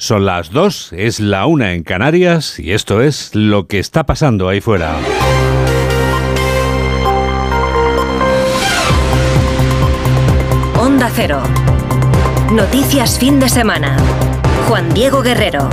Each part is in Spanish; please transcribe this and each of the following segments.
Son las dos, es la una en Canarias y esto es lo que está pasando ahí fuera. Onda Cero. Noticias fin de semana. Juan Diego Guerrero.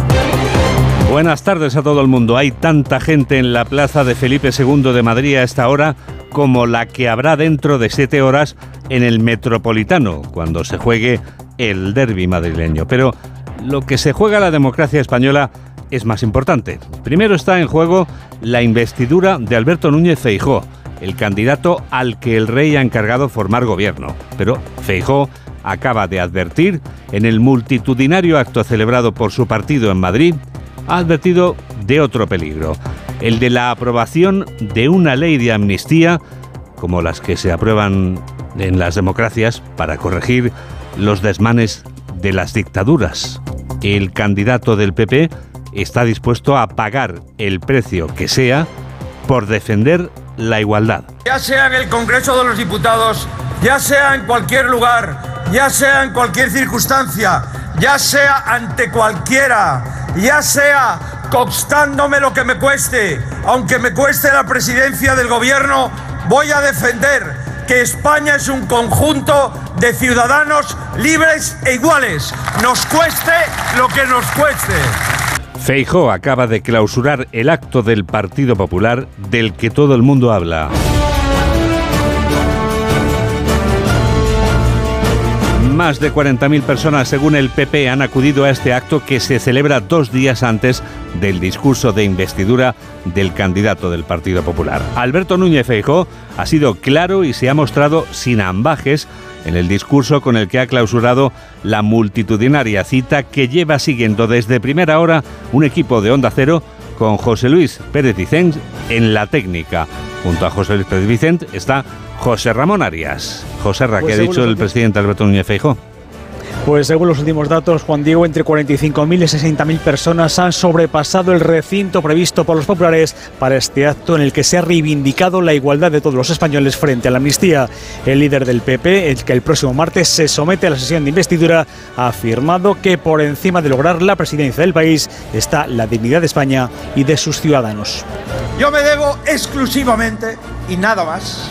Buenas tardes a todo el mundo. Hay tanta gente en la plaza de Felipe II de Madrid a esta hora como la que habrá dentro de siete horas en el Metropolitano, cuando se juegue el derby madrileño. Pero lo que se juega la democracia española es más importante. Primero está en juego la investidura de Alberto Núñez Feijó, el candidato al que el rey ha encargado formar gobierno. Pero Feijó acaba de advertir en el multitudinario acto celebrado por su partido en Madrid, ha advertido de otro peligro, el de la aprobación de una ley de amnistía como las que se aprueban en las democracias para corregir los desmanes de las dictaduras. El candidato del PP está dispuesto a pagar el precio que sea por defender la igualdad. Ya sea en el Congreso de los Diputados, ya sea en cualquier lugar, ya sea en cualquier circunstancia, ya sea ante cualquiera, ya sea costándome lo que me cueste, aunque me cueste la presidencia del gobierno, voy a defender que España es un conjunto de ciudadanos libres e iguales, nos cueste lo que nos cueste. Feijó acaba de clausurar el acto del Partido Popular del que todo el mundo habla. Más de 40.000 personas, según el PP, han acudido a este acto que se celebra dos días antes del discurso de investidura del candidato del Partido Popular. Alberto Núñez Feijó ha sido claro y se ha mostrado sin ambajes en el discurso con el que ha clausurado la multitudinaria cita que lleva siguiendo desde primera hora un equipo de Onda Cero con José Luis Pérez Vicent en la técnica. Junto a José Luis Pérez Vicent está José Ramón Arias. José Ra, ¿qué ha dicho el presidente Alberto Núñez Feijóo? Pues según los últimos datos, Juan Diego, entre 45.000 y 60.000 personas han sobrepasado el recinto previsto por los populares para este acto en el que se ha reivindicado la igualdad de todos los españoles frente a la amnistía. El líder del PP, el que el próximo martes se somete a la sesión de investidura, ha afirmado que por encima de lograr la presidencia del país está la dignidad de España y de sus ciudadanos. Yo me debo exclusivamente y nada más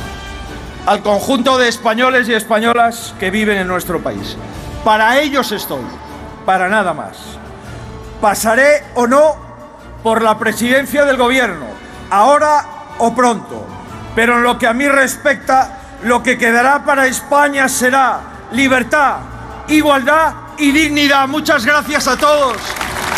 al conjunto de españoles y españolas que viven en nuestro país. Para ellos estoy, para nada más. Pasaré o no por la presidencia del gobierno, ahora o pronto, pero en lo que a mí respecta, lo que quedará para España será libertad, igualdad y dignidad. Muchas gracias a todos.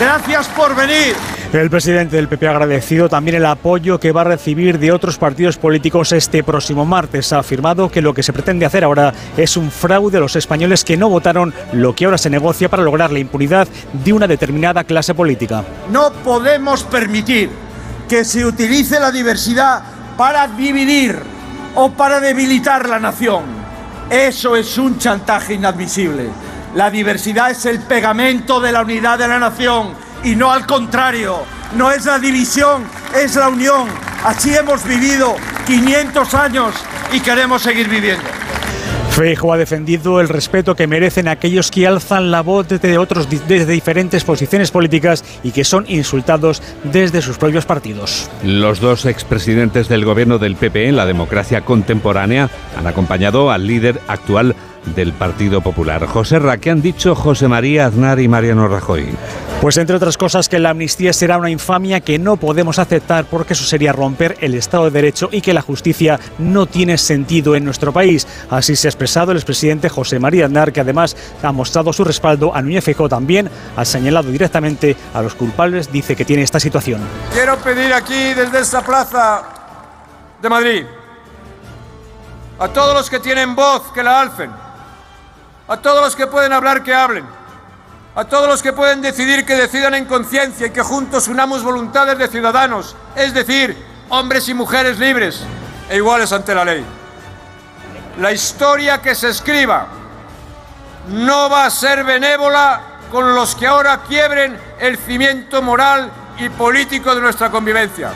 Gracias por venir. El presidente del PP ha agradecido también el apoyo que va a recibir de otros partidos políticos este próximo martes. Ha afirmado que lo que se pretende hacer ahora es un fraude a los españoles que no votaron lo que ahora se negocia para lograr la impunidad de una determinada clase política. No podemos permitir que se utilice la diversidad para dividir o para debilitar la nación. Eso es un chantaje inadmisible. La diversidad es el pegamento de la unidad de la nación y no al contrario. No es la división, es la unión. Así hemos vivido 500 años y queremos seguir viviendo. Feijo ha defendido el respeto que merecen aquellos que alzan la voz desde otros desde diferentes posiciones políticas y que son insultados desde sus propios partidos. Los dos expresidentes del gobierno del PP en la democracia contemporánea han acompañado al líder actual del Partido Popular. José Ra, ¿qué han dicho José María Aznar y Mariano Rajoy? Pues entre otras cosas que la amnistía será una infamia que no podemos aceptar porque eso sería romper el Estado de Derecho y que la justicia no tiene sentido en nuestro país. Así se ha expresado el expresidente José María Aznar, que además ha mostrado su respaldo a Núñez Feijóo también, ha señalado directamente a los culpables, dice que tiene esta situación. Quiero pedir aquí desde esta plaza de Madrid a todos los que tienen voz que la alcen a todos los que pueden hablar que hablen, a todos los que pueden decidir que decidan en conciencia y que juntos unamos voluntades de ciudadanos, es decir, hombres y mujeres libres e iguales ante la ley. La historia que se escriba no va a ser benévola con los que ahora quiebren el cimiento moral y político de nuestra convivencia.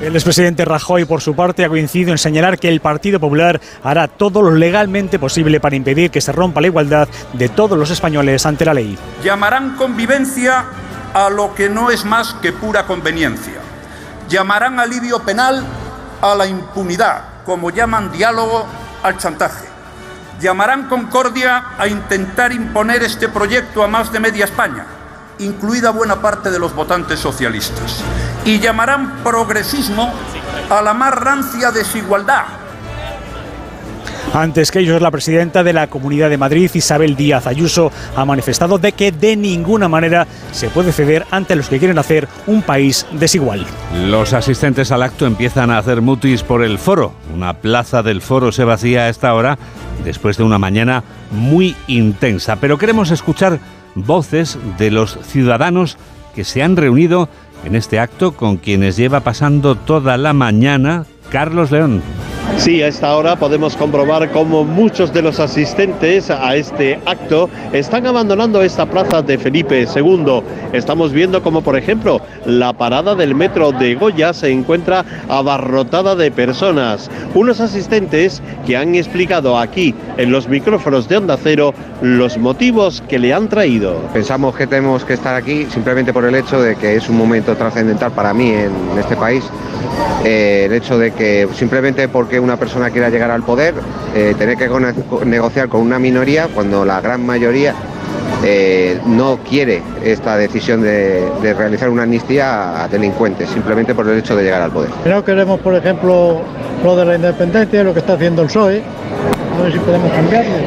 El expresidente Rajoy, por su parte, ha coincidido en señalar que el Partido Popular hará todo lo legalmente posible para impedir que se rompa la igualdad de todos los españoles ante la ley. Llamarán convivencia a lo que no es más que pura conveniencia. Llamarán alivio penal a la impunidad, como llaman diálogo al chantaje. Llamarán concordia a intentar imponer este proyecto a más de media España, incluida buena parte de los votantes socialistas y llamarán progresismo a la más rancia desigualdad. Antes que ellos, la presidenta de la Comunidad de Madrid, Isabel Díaz Ayuso, ha manifestado de que de ninguna manera se puede ceder ante los que quieren hacer un país desigual. Los asistentes al acto empiezan a hacer mutis por el foro. Una plaza del foro se vacía a esta hora después de una mañana muy intensa. Pero queremos escuchar voces de los ciudadanos que se han reunido en este acto con quienes lleva pasando toda la mañana Carlos León. Sí, a esta hora podemos comprobar cómo muchos de los asistentes a este acto están abandonando esta plaza de Felipe II. Estamos viendo como, por ejemplo, la parada del metro de Goya se encuentra abarrotada de personas. Unos asistentes que han explicado aquí, en los micrófonos de Onda Cero, los motivos que le han traído. Pensamos que tenemos que estar aquí simplemente por el hecho de que es un momento trascendental para mí en este país. Eh, el hecho de que simplemente porque una persona quiera llegar al poder, eh, tener que negociar con una minoría cuando la gran mayoría eh, no quiere esta decisión de, de, realizar una amnistía a delincuentes, simplemente por el hecho de llegar al poder. No queremos, por ejemplo, lo de la independencia, lo que está haciendo el PSOE,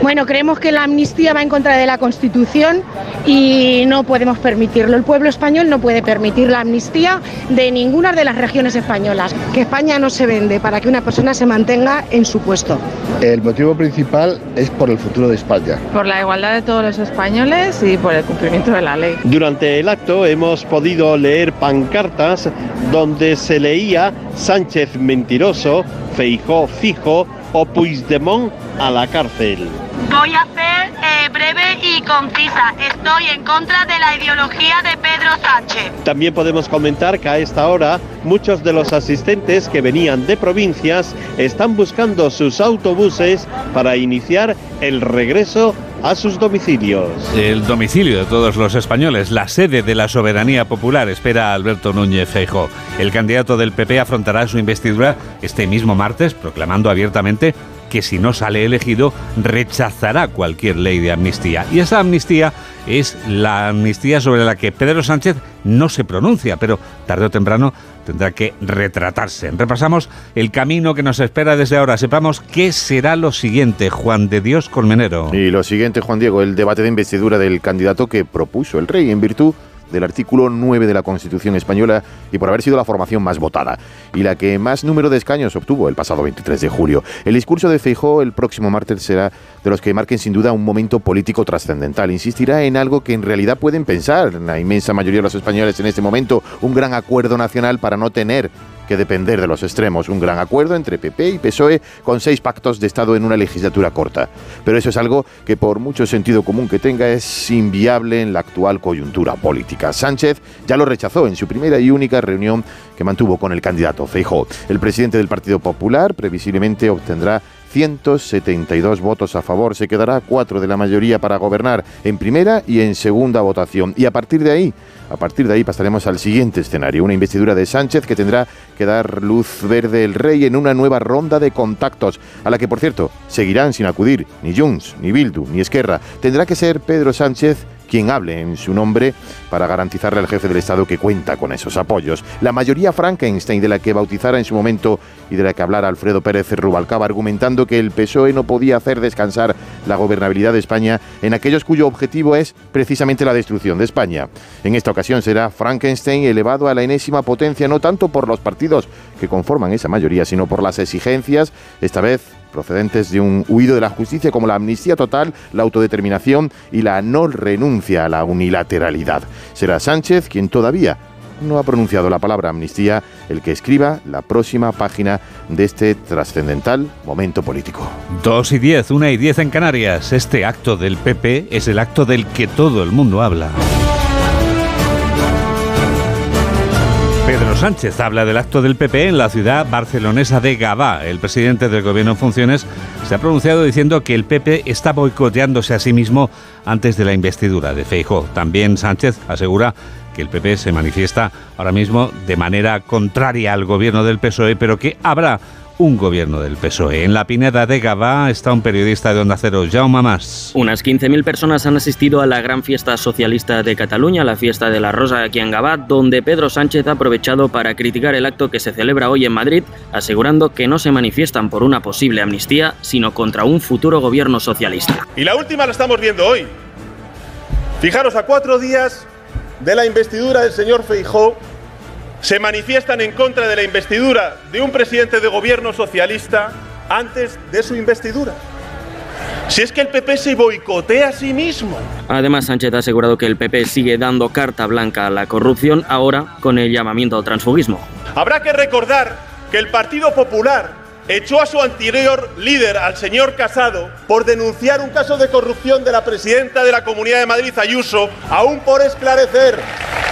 bueno, creemos que la amnistía va en contra de la Constitución y no podemos permitirlo. El pueblo español no puede permitir la amnistía de ninguna de las regiones españolas. Que España no se vende para que una persona se mantenga en su puesto. El motivo principal es por el futuro de España. Por la igualdad de todos los españoles y por el cumplimiento de la ley. Durante el acto hemos podido leer pancartas donde se leía Sánchez mentiroso, Feijó fijo o Puigdemont a la cárcel. Voy a ser eh, breve y concisa. Estoy en contra de la ideología de Pedro Sánchez. También podemos comentar que a esta hora muchos de los asistentes que venían de provincias están buscando sus autobuses para iniciar el regreso a sus domicilios. El domicilio de todos los españoles, la sede de la soberanía popular, espera Alberto Núñez Feijóo. El candidato del PP afrontará su investidura este mismo martes, proclamando abiertamente que si no sale elegido rechazará cualquier ley de amnistía. Y esa amnistía es la amnistía sobre la que Pedro Sánchez no se pronuncia, pero tarde o temprano tendrá que retratarse. Repasamos el camino que nos espera desde ahora. Sepamos qué será lo siguiente, Juan de Dios Colmenero. Y lo siguiente, Juan Diego, el debate de investidura del candidato que propuso el rey en virtud del artículo 9 de la Constitución española y por haber sido la formación más votada y la que más número de escaños obtuvo el pasado 23 de julio. El discurso de Feijó el próximo martes será de los que marquen sin duda un momento político trascendental. Insistirá en algo que en realidad pueden pensar la inmensa mayoría de los españoles en este momento, un gran acuerdo nacional para no tener que depender de los extremos. Un gran acuerdo entre PP y PSOE con seis pactos de Estado en una legislatura corta. Pero eso es algo que por mucho sentido común que tenga es inviable en la actual coyuntura política. Sánchez ya lo rechazó en su primera y única reunión que mantuvo con el candidato Feijóo. El presidente del Partido Popular previsiblemente obtendrá 172 votos a favor. Se quedará cuatro de la mayoría para gobernar en primera y en segunda votación. Y a partir de ahí, a partir de ahí pasaremos al siguiente escenario, una investidura de Sánchez que tendrá que dar luz verde el rey en una nueva ronda de contactos, a la que por cierto seguirán sin acudir ni Junts, ni Bildu, ni Esquerra. Tendrá que ser Pedro Sánchez quien hable en su nombre para garantizarle al jefe del Estado que cuenta con esos apoyos. La mayoría Frankenstein de la que bautizara en su momento y de la que hablara Alfredo Pérez Rubalcaba, argumentando que el PSOE no podía hacer descansar la gobernabilidad de España en aquellos cuyo objetivo es precisamente la destrucción de España. En esta ocasión será Frankenstein elevado a la enésima potencia no tanto por los partidos que conforman esa mayoría, sino por las exigencias, esta vez procedentes de un huido de la justicia como la amnistía total, la autodeterminación y la no renuncia a la unilateralidad. Será Sánchez quien todavía no ha pronunciado la palabra amnistía el que escriba la próxima página de este trascendental momento político. Dos y diez, una y diez en Canarias. Este acto del PP es el acto del que todo el mundo habla. Sánchez habla del acto del PP en la ciudad barcelonesa de Gabá. El presidente del gobierno en funciones se ha pronunciado diciendo que el PP está boicoteándose a sí mismo antes de la investidura de Feijóo. También Sánchez asegura que el PP se manifiesta ahora mismo de manera contraria al gobierno del PSOE, pero que habrá un gobierno del PSOE. En la Pineda de Gabá está un periodista de Onda Cero, Jaume Mas. Unas 15.000 personas han asistido a la gran fiesta socialista de Cataluña, la fiesta de la Rosa aquí en Gabá, donde Pedro Sánchez ha aprovechado para criticar el acto que se celebra hoy en Madrid, asegurando que no se manifiestan por una posible amnistía, sino contra un futuro gobierno socialista. Y la última la estamos viendo hoy. Fijaros, a cuatro días de la investidura del señor Feijóo, se manifiestan en contra de la investidura de un presidente de gobierno socialista antes de su investidura. Si es que el PP se boicotea a sí mismo. Además, Sánchez ha asegurado que el PP sigue dando carta blanca a la corrupción, ahora con el llamamiento al transfugismo. Habrá que recordar que el Partido Popular echó a su anterior líder, al señor Casado, por denunciar un caso de corrupción de la presidenta de la Comunidad de Madrid, Ayuso, aún por esclarecer.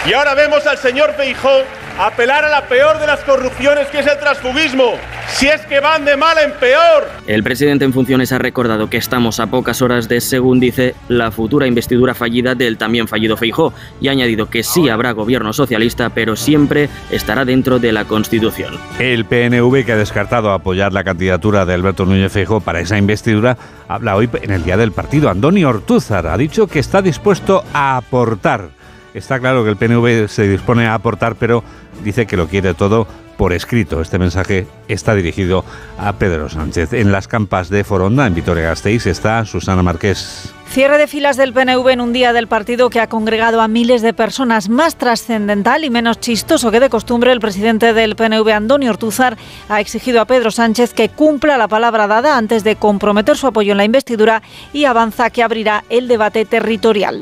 Y ahora vemos al señor Feijó apelar a la peor de las corrupciones que es el transfugismo. Si es que van de mal en peor. El presidente en funciones ha recordado que estamos a pocas horas de, según dice, la futura investidura fallida del también fallido Feijó y ha añadido que sí habrá gobierno socialista, pero siempre estará dentro de la Constitución. El PNV, que ha descartado apoyar la candidatura de Alberto Núñez Feijó para esa investidura, habla hoy en el día del partido. Andoni Ortúzar ha dicho que está dispuesto a aportar. Está claro que el PNV se dispone a aportar, pero dice que lo quiere todo por escrito. Este mensaje está dirigido a Pedro Sánchez. En las campas de Foronda, en Vitoria-Gasteiz, está Susana Marqués. Cierre de filas del PNV en un día del partido que ha congregado a miles de personas. Más trascendental y menos chistoso que de costumbre, el presidente del PNV, Antonio Ortuzar, ha exigido a Pedro Sánchez que cumpla la palabra dada antes de comprometer su apoyo en la investidura y avanza que abrirá el debate territorial.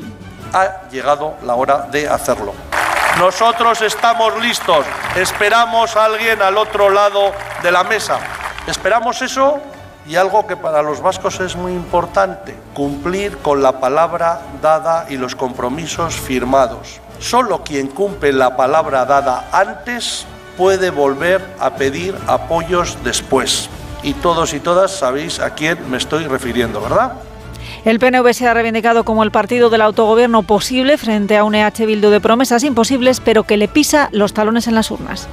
Ha llegado la hora de hacerlo. Nosotros estamos listos, esperamos a alguien al otro lado de la mesa. Esperamos eso y algo que para los vascos es muy importante, cumplir con la palabra dada y los compromisos firmados. Solo quien cumple la palabra dada antes puede volver a pedir apoyos después. Y todos y todas sabéis a quién me estoy refiriendo, ¿verdad? El PNV se ha reivindicado como el partido del autogobierno posible frente a un EH Bildu de promesas imposibles, pero que le pisa los talones en las urnas.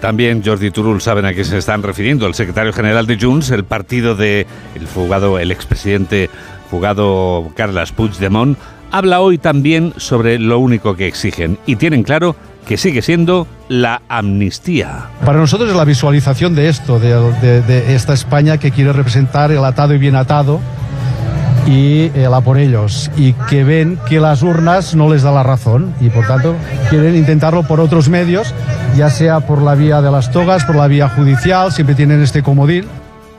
También Jordi Turul saben a qué se están refiriendo. El secretario general de Junts, el partido de el fugado, el expresidente fugado Carles Puigdemont, habla hoy también sobre lo único que exigen y tienen claro que sigue siendo la amnistía. Para nosotros es la visualización de esto, de, de esta España que quiere representar el atado y bien atado y el a por ellos y que ven que las urnas no les da la razón y por tanto quieren intentarlo por otros medios, ya sea por la vía de las togas, por la vía judicial, siempre tienen este comodín.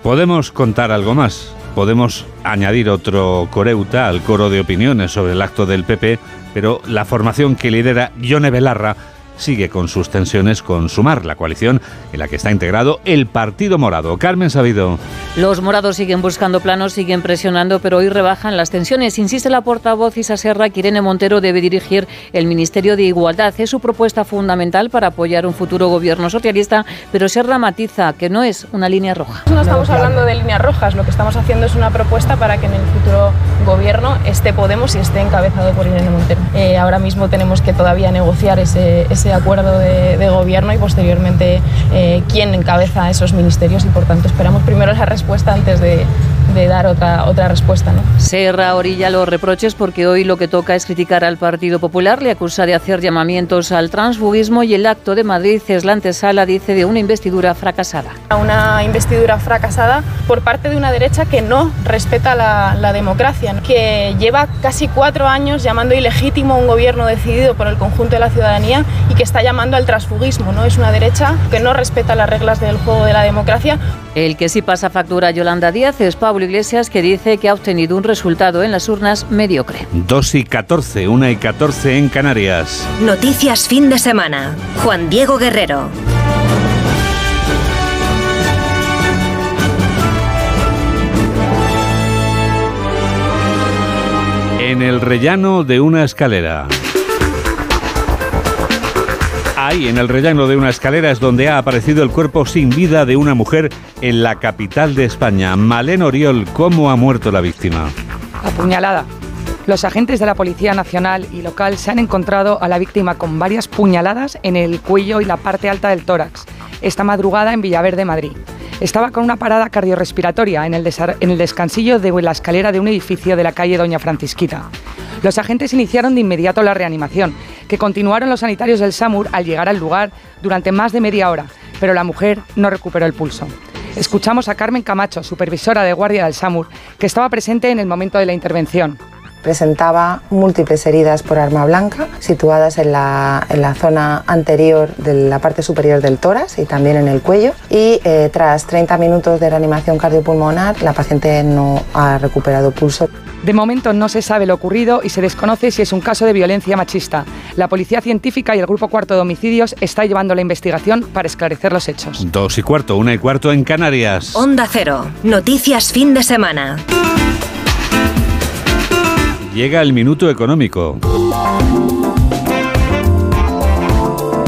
Podemos contar algo más, podemos añadir otro coreuta al coro de opiniones sobre el acto del PP, pero la formación que lidera Yone Belarra sigue con sus tensiones con Sumar, la coalición en la que está integrado el Partido Morado. Carmen Sabido. Los morados siguen buscando planos, siguen presionando, pero hoy rebajan las tensiones. Insiste la portavoz Isa Serra que Irene Montero debe dirigir el Ministerio de Igualdad. Es su propuesta fundamental para apoyar un futuro gobierno socialista, pero Serra matiza que no es una línea roja. No estamos hablando de líneas rojas, lo que estamos haciendo es una propuesta para que en el futuro gobierno esté Podemos y esté encabezado por Irene Montero. Eh, ahora mismo tenemos que todavía negociar ese, ese acuerdo de, gobierno y posteriormente eh, quién encabeza esos ministerios y por tanto esperamos primero esa respuesta antes de, de dar otra, otra respuesta. ¿no? Serra orilla los reproches porque hoy lo que toca es criticar al Partido Popular, le acusa de hacer llamamientos al transfugismo y el acto de Madrid es la antesala, dice, de una investidura fracasada. Una investidura fracasada por parte de una derecha que no respeta la, la democracia, que lleva casi cuatro años llamando ilegítimo un gobierno decidido por el conjunto de la ciudadanía y que está llamando al transfugismo. ¿no? Es una derecha que no respeta las reglas del juego de la democracia. El que sí pasa factura a Yolanda Díaz es Pablo Iglesias, que dice que ha obtenido un resultado en las urnas mediocre. 2 y 14, 1 y 14 en Canarias. Noticias fin de semana. Juan Diego Guerrero. En el rellano de una escalera. Ahí, en el rellano de una escalera, es donde ha aparecido el cuerpo sin vida de una mujer en la capital de España. Malén Oriol, ¿cómo ha muerto la víctima? Apuñalada. Los agentes de la Policía Nacional y local se han encontrado a la víctima con varias puñaladas en el cuello y la parte alta del tórax, esta madrugada en Villaverde, Madrid. Estaba con una parada cardiorrespiratoria en el, en el descansillo de la escalera de un edificio de la calle Doña Francisquita. Los agentes iniciaron de inmediato la reanimación, que continuaron los sanitarios del SAMUR al llegar al lugar durante más de media hora, pero la mujer no recuperó el pulso. Escuchamos a Carmen Camacho, supervisora de guardia del SAMUR, que estaba presente en el momento de la intervención presentaba múltiples heridas por arma blanca situadas en la, en la, zona anterior de la parte superior del tórax y también en el cuello. Y eh, tras 30 minutos de reanimación cardiopulmonar, la paciente no ha recuperado pulso. De momento no se sabe lo ocurrido y se desconoce si es un caso de violencia machista. La Policía Científica y el Grupo Cuarto de Homicidios está llevando la investigación para esclarecer los hechos. Dos y cuarto, una y cuarto en Canarias. Onda Cero. Noticias fin de semana. Llega el minuto económico.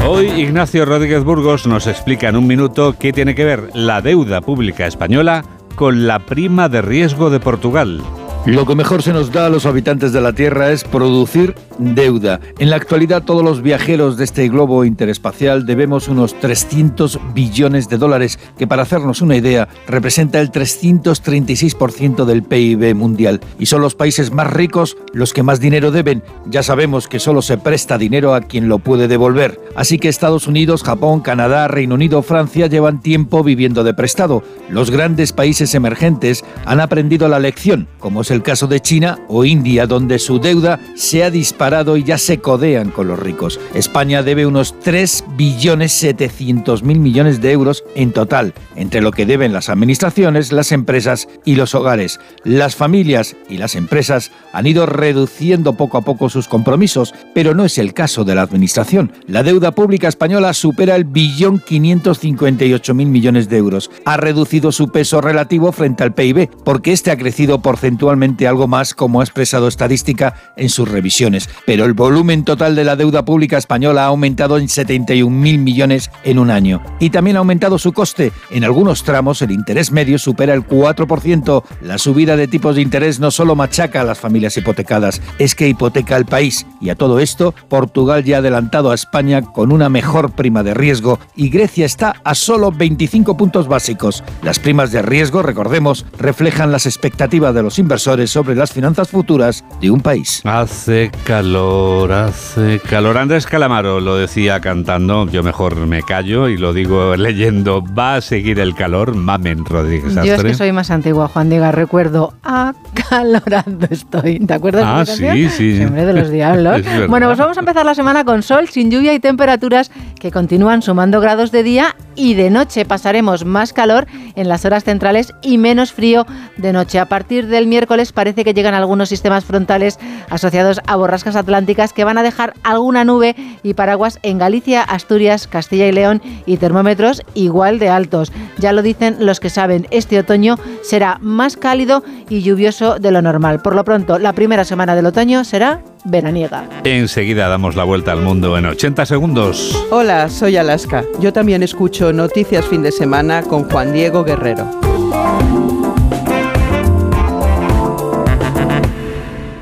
Hoy Ignacio Rodríguez Burgos nos explica en un minuto qué tiene que ver la deuda pública española con la prima de riesgo de Portugal. Lo que mejor se nos da a los habitantes de la Tierra es producir deuda. En la actualidad todos los viajeros de este globo interespacial debemos unos 300 billones de dólares, que para hacernos una idea representa el 336% del PIB mundial. Y son los países más ricos los que más dinero deben. Ya sabemos que solo se presta dinero a quien lo puede devolver. Así que Estados Unidos, Japón, Canadá, Reino Unido, Francia llevan tiempo viviendo de prestado. Los grandes países emergentes han aprendido la lección, como es el caso de China o India, donde su deuda se ha disparado y ya se codean con los ricos. España debe unos 3 billones 700 mil millones de euros en total, entre lo que deben las administraciones, las empresas y los hogares. Las familias y las empresas han ido reduciendo poco a poco sus compromisos, pero no es el caso de la administración. La deuda pública española supera el billón 558 mil millones de euros. Ha reducido su peso relativo frente al PIB, porque este ha crecido porcentualmente algo más como ha expresado estadística en sus revisiones, pero el volumen total de la deuda pública española ha aumentado en 71.000 millones en un año. Y también ha aumentado su coste. En algunos tramos el interés medio supera el 4%. La subida de tipos de interés no solo machaca a las familias hipotecadas, es que hipoteca al país. Y a todo esto, Portugal ya ha adelantado a España con una mejor prima de riesgo y Grecia está a solo 25 puntos básicos. Las primas de riesgo, recordemos, reflejan las expectativas de los inversores sobre las finanzas futuras de un país. Hace calor, hace calor. Andrés Calamaro lo decía cantando, yo mejor me callo y lo digo leyendo. Va a seguir el calor, Mamen Rodríguez Yo es que soy más antigua, Juan Diga, recuerdo, acalorando estoy. ¿Te acuerdas ah, de sí, sí. Siempre de los diablos. bueno, pues vamos a empezar la semana con sol, sin lluvia y temperaturas que continúan sumando grados de día y de noche. Pasaremos más calor en las horas centrales y menos frío de noche. A partir del miércoles parece que llegan algunos sistemas frontales asociados a borrascas atlánticas que van a dejar alguna nube y paraguas en Galicia, Asturias, Castilla y León y termómetros igual de altos. Ya lo dicen los que saben, este otoño será más cálido y lluvioso de lo normal. Por lo pronto, la primera semana del otoño será veraniega. Enseguida damos la vuelta al mundo en 80 segundos. Hola, soy Alaska. Yo también escucho Noticias Fin de Semana con Juan Diego Guerrero.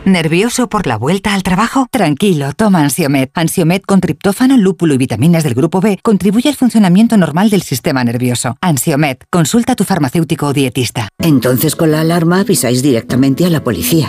¿Nervioso por la vuelta al trabajo? Tranquilo, toma Ansiomet. Ansiomet con triptófano, lúpulo y vitaminas del grupo B contribuye al funcionamiento normal del sistema nervioso. Ansiomet, consulta a tu farmacéutico o dietista. Entonces con la alarma avisáis directamente a la policía.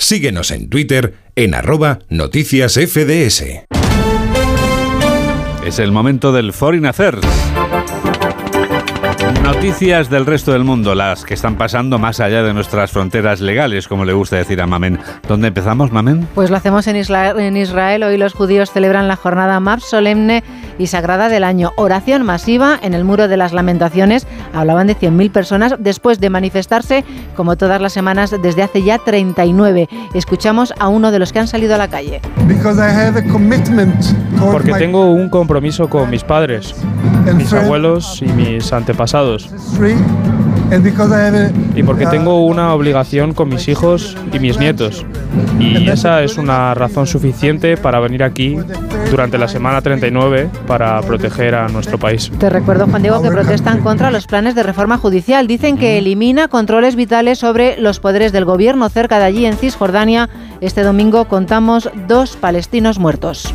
Síguenos en Twitter en arroba noticias FDS. Es el momento del Foreign Affairs. Noticias del resto del mundo, las que están pasando más allá de nuestras fronteras legales, como le gusta decir a Mamen. ¿Dónde empezamos, Mamen? Pues lo hacemos en Israel. En Israel. Hoy los judíos celebran la jornada más solemne y sagrada del año. Oración masiva en el Muro de las Lamentaciones. Hablaban de 100.000 personas después de manifestarse, como todas las semanas, desde hace ya 39. Escuchamos a uno de los que han salido a la calle. Porque tengo un compromiso con mis padres, mis abuelos y mis antepasados. Y porque tengo una obligación con mis hijos y mis nietos. Y esa es una razón suficiente para venir aquí durante la semana 39 para proteger a nuestro país. Te recuerdo, Juan Diego, que protestan contra los planes de reforma judicial. Dicen que elimina controles vitales sobre los poderes del gobierno. Cerca de allí, en Cisjordania, este domingo contamos dos palestinos muertos.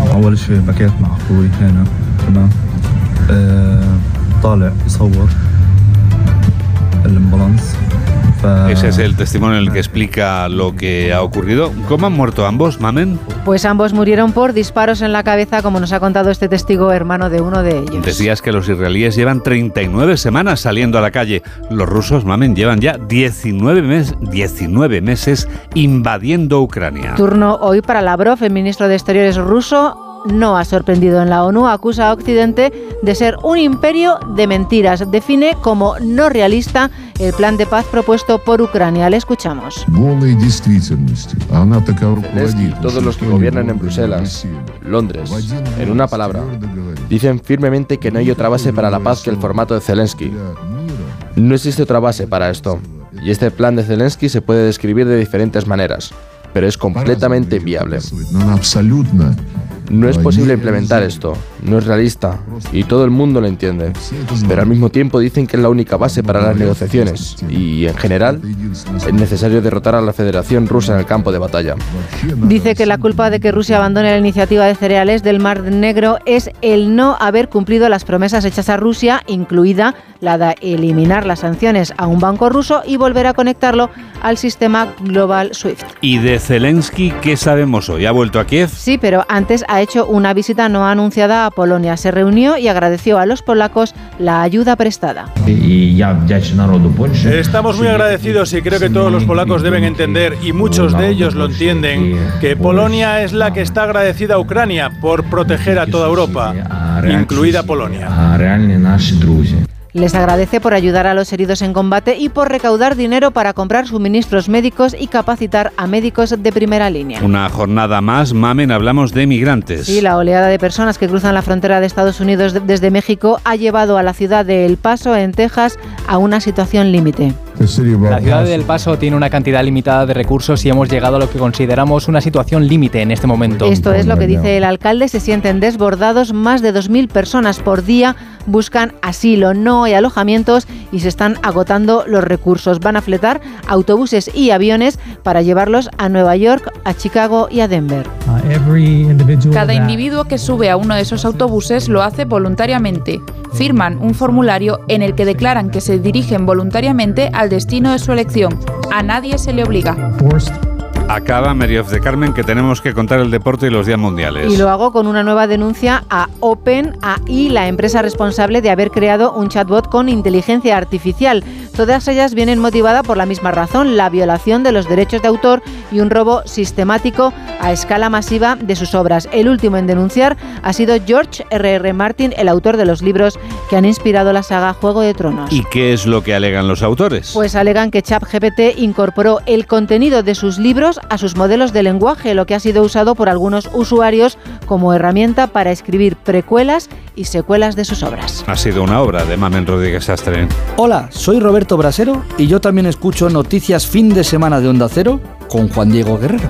Ese es el testimonio en el que explica lo que ha ocurrido. ¿Cómo han muerto ambos, Mamen? Pues ambos murieron por disparos en la cabeza, como nos ha contado este testigo hermano de uno de ellos. Decías que los israelíes llevan 39 semanas saliendo a la calle. Los rusos, Mamen, llevan ya 19, mes, 19 meses invadiendo Ucrania. Turno hoy para Lavrov, el ministro de Exteriores ruso no ha sorprendido en la ONU, acusa a Occidente de ser un imperio de mentiras. Define como no realista el plan de paz propuesto por Ucrania. Le escuchamos. Todos los que gobiernan en Bruselas, Londres, en una palabra, dicen firmemente que no hay otra base para la paz que el formato de Zelensky. No existe otra base para esto. Y este plan de Zelensky se puede describir de diferentes maneras, pero es completamente viable. No es posible implementar esto, no es realista y todo el mundo lo entiende. Pero al mismo tiempo dicen que es la única base para las negociaciones y, en general, es necesario derrotar a la Federación Rusa en el campo de batalla. Dice que la culpa de que Rusia abandone la iniciativa de cereales del Mar Negro es el no haber cumplido las promesas hechas a Rusia, incluida la de eliminar las sanciones a un banco ruso y volver a conectarlo al sistema global SWIFT. ¿Y de Zelensky qué sabemos hoy? ¿Ha vuelto a Kiev? Sí, pero antes ha hecho una visita no anunciada a Polonia. Se reunió y agradeció a los polacos la ayuda prestada. Estamos muy agradecidos y creo que todos los polacos deben entender, y muchos de ellos lo entienden, que Polonia es la que está agradecida a Ucrania por proteger a toda Europa, incluida Polonia. Les agradece por ayudar a los heridos en combate y por recaudar dinero para comprar suministros médicos y capacitar a médicos de primera línea. Una jornada más, Mamen, hablamos de migrantes. Sí, la oleada de personas que cruzan la frontera de Estados Unidos desde México ha llevado a la ciudad de El Paso, en Texas, a una situación límite. La ciudad de El Paso tiene una cantidad limitada de recursos y hemos llegado a lo que consideramos una situación límite en este momento. Esto es lo que dice el alcalde. Se sienten desbordados. Más de 2.000 personas por día buscan asilo. No hay alojamientos y se están agotando los recursos. Van a fletar autobuses y aviones para llevarlos a Nueva York, a Chicago y a Denver. Cada individuo que sube a uno de esos autobuses lo hace voluntariamente. Firman un formulario en el que declaran que se dirigen voluntariamente al destino de su elección. A nadie se le obliga. Acaba Mary of the Carmen que tenemos que contar el deporte y los días mundiales. Y lo hago con una nueva denuncia a OpenAI, la empresa responsable de haber creado un chatbot con inteligencia artificial. Todas ellas vienen motivadas por la misma razón, la violación de los derechos de autor y un robo sistemático a escala masiva de sus obras. El último en denunciar ha sido George R.R. R. Martin, el autor de los libros que han inspirado la saga Juego de Tronos. ¿Y qué es lo que alegan los autores? Pues alegan que ChatGPT incorporó el contenido de sus libros a sus modelos de lenguaje, lo que ha sido usado por algunos usuarios como herramienta para escribir precuelas y secuelas de sus obras. Ha sido una obra de Mamen Rodríguez Astre. Hola, soy Roberto Brasero y yo también escucho Noticias Fin de Semana de Onda Cero con Juan Diego Guerrero.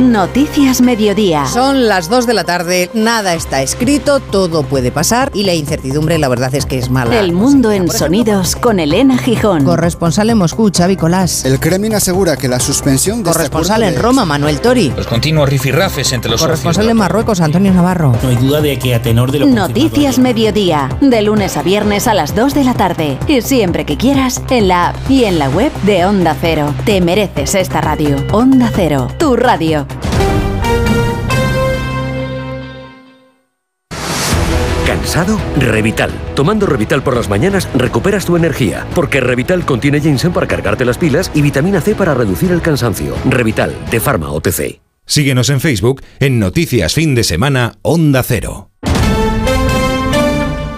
Noticias Mediodía. Son las 2 de la tarde, nada está escrito, todo puede pasar y la incertidumbre la verdad es que es mala. El mundo en sonidos con Elena Gijón. Corresponsal en Moscú, Xavi Colás. El Kremlin asegura que la suspensión de Corresponsal en Roma, Manuel Tori. Los continuos rifirrafes entre los Corresponsal en Marruecos, Antonio Navarro. No hay duda de que a tenor de lo Noticias Mediodía, de lunes a viernes a las 2 de la tarde. Y siempre que quieras, en la app y en la web de Onda Cero. Te mereces esta radio. Onda Cero, tu radio. ¿Cansado? Revital. Tomando Revital por las mañanas recuperas tu energía, porque Revital contiene ginseng para cargarte las pilas y vitamina C para reducir el cansancio. Revital, de Pharma OTC. Síguenos en Facebook en Noticias Fin de Semana Onda Cero.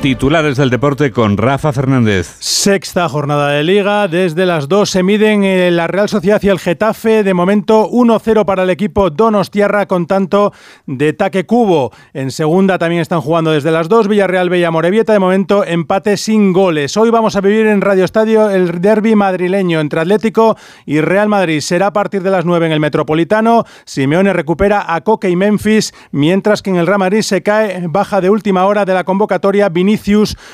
Titulares del deporte con Rafa Fernández. Sexta jornada de liga. Desde las dos se miden eh, la Real Sociedad y el Getafe. De momento 1-0 para el equipo Donostiarra con tanto de taque cubo. En segunda también están jugando desde las dos Villarreal Bella Morevieta. De momento empate sin goles. Hoy vamos a vivir en Radio Estadio el derby madrileño entre Atlético y Real Madrid. Será a partir de las 9 en el Metropolitano. Simeone recupera a Coque y Memphis, mientras que en el Real Madrid se cae baja de última hora de la convocatoria Vinicius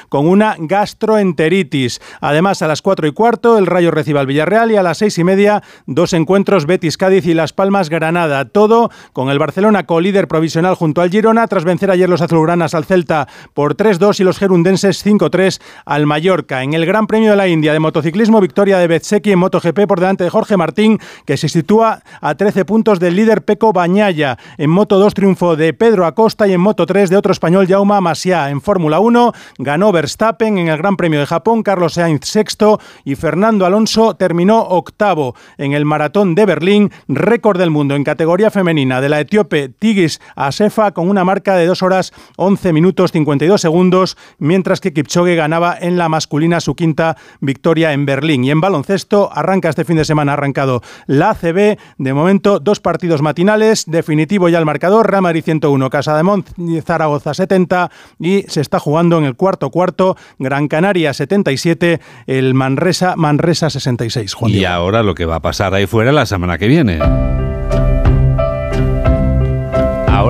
con una gastroenteritis. Además, a las 4 y cuarto, el Rayo recibe al Villarreal y a las 6 y media, dos encuentros Betis Cádiz y Las Palmas Granada. Todo con el Barcelona co-líder provisional junto al Girona, tras vencer ayer los azulgranas al Celta por 3-2 y los gerundenses 5-3 al Mallorca. En el Gran Premio de la India de motociclismo, victoria de Betseki en MotoGP por delante de Jorge Martín, que se sitúa a 13 puntos del líder Peco Bañaya. En Moto 2 triunfo de Pedro Acosta y en Moto 3 de otro español Jaume Masia. En Fórmula 1 ganó Verstappen en el Gran Premio de Japón, Carlos Sainz sexto y Fernando Alonso terminó octavo en el Maratón de Berlín, récord del mundo en categoría femenina de la etíope Tigis Asefa con una marca de 2 horas 11 minutos 52 segundos, mientras que Kipchoge ganaba en la masculina su quinta victoria en Berlín. Y en baloncesto arranca este fin de semana arrancado la ACB, de momento dos partidos matinales, definitivo ya el marcador, Real Madrid 101, Casa de Zaragoza 70 y se está jugando en el cuarto cuarto, Gran Canaria 77, el Manresa, Manresa 66. y ahora lo que va a pasar ahí fuera la semana que viene.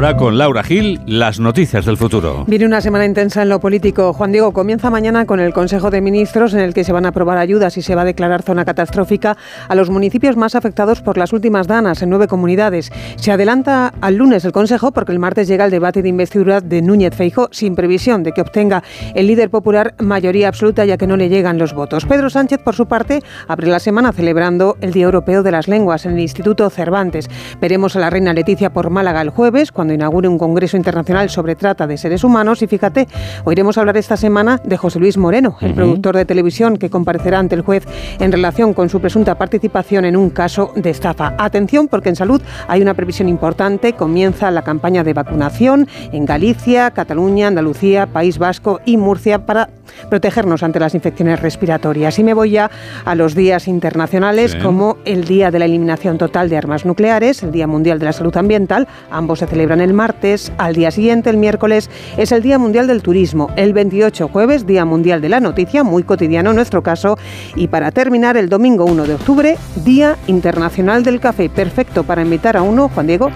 Ahora con Laura Gil, las noticias del futuro. Viene una semana intensa en lo político. Juan Diego comienza mañana con el Consejo de Ministros en el que se van a aprobar ayudas y se va a declarar zona catastrófica a los municipios más afectados por las últimas danas en nueve comunidades. Se adelanta al lunes el Consejo porque el martes llega el debate de investidura de Núñez Feijo sin previsión de que obtenga el líder popular mayoría absoluta ya que no le llegan los votos. Pedro Sánchez, por su parte, abre la semana celebrando el Día Europeo de las Lenguas en el Instituto Cervantes. Veremos a la reina Leticia por Málaga el jueves cuando inaugure un congreso internacional sobre trata de seres humanos. Y fíjate, oiremos hablar esta semana de José Luis Moreno, el productor de televisión que comparecerá ante el juez en relación con su presunta participación en un caso de estafa. Atención, porque en salud hay una previsión importante. Comienza la campaña de vacunación en Galicia, Cataluña, Andalucía, País Vasco y Murcia para protegernos ante las infecciones respiratorias. Y me voy ya a los días internacionales como el Día de la Eliminación Total de Armas Nucleares, el Día Mundial de la Salud Ambiental. Ambos se celebran el martes. Al día siguiente, el miércoles, es el Día Mundial del Turismo. El 28 jueves, Día Mundial de la Noticia, muy cotidiano en nuestro caso. Y para terminar, el domingo 1 de octubre, Día Internacional del Café. Perfecto para invitar a uno, Juan Diego,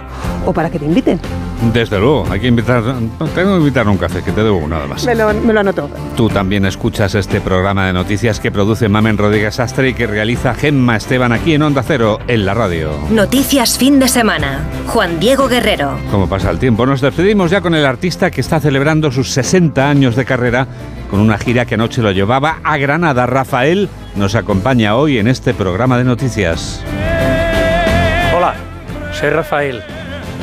o para que te inviten. Desde luego, hay que invitar, tengo que invitar a un café, que te debo nada más. Me lo, me lo anoto. Tú también escuchas este programa de noticias que produce Mamen Rodríguez Astre y que realiza Gemma Esteban aquí en Onda Cero, en la radio. Noticias fin de semana. Juan Diego Guerrero. ¿Cómo pasa el tiempo? Nos despedimos ya con el artista que está celebrando sus 60 años de carrera con una gira que anoche lo llevaba a Granada. Rafael nos acompaña hoy en este programa de noticias. Hola, soy Rafael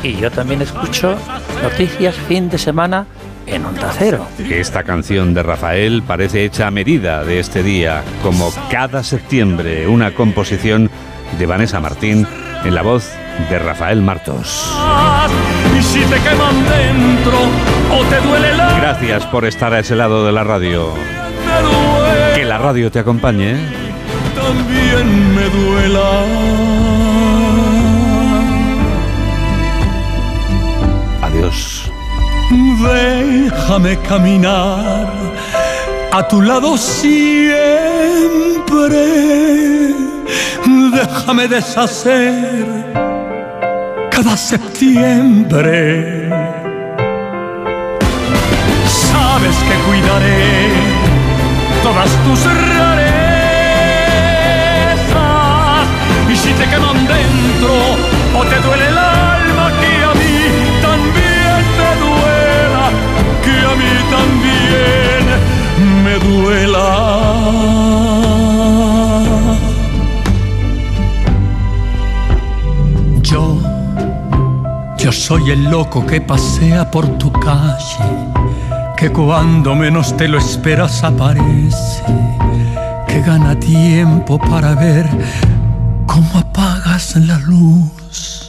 y yo también escucho noticias fin de semana en Onda Cero. Esta canción de Rafael parece hecha a medida de este día, como cada septiembre, una composición de Vanessa Martín en la voz de Rafael Martos. Y si te queman dentro o te duele la... Gracias por estar a ese lado de la radio. Que la radio te acompañe. También me duela. Adiós. Déjame caminar a tu lado siempre. Déjame deshacer cada septiembre. Sabes que cuidaré todas tus rarezas. Soy el loco que pasea por tu calle que cuando menos te lo esperas aparece, que gana tiempo para ver cómo apagas la luz.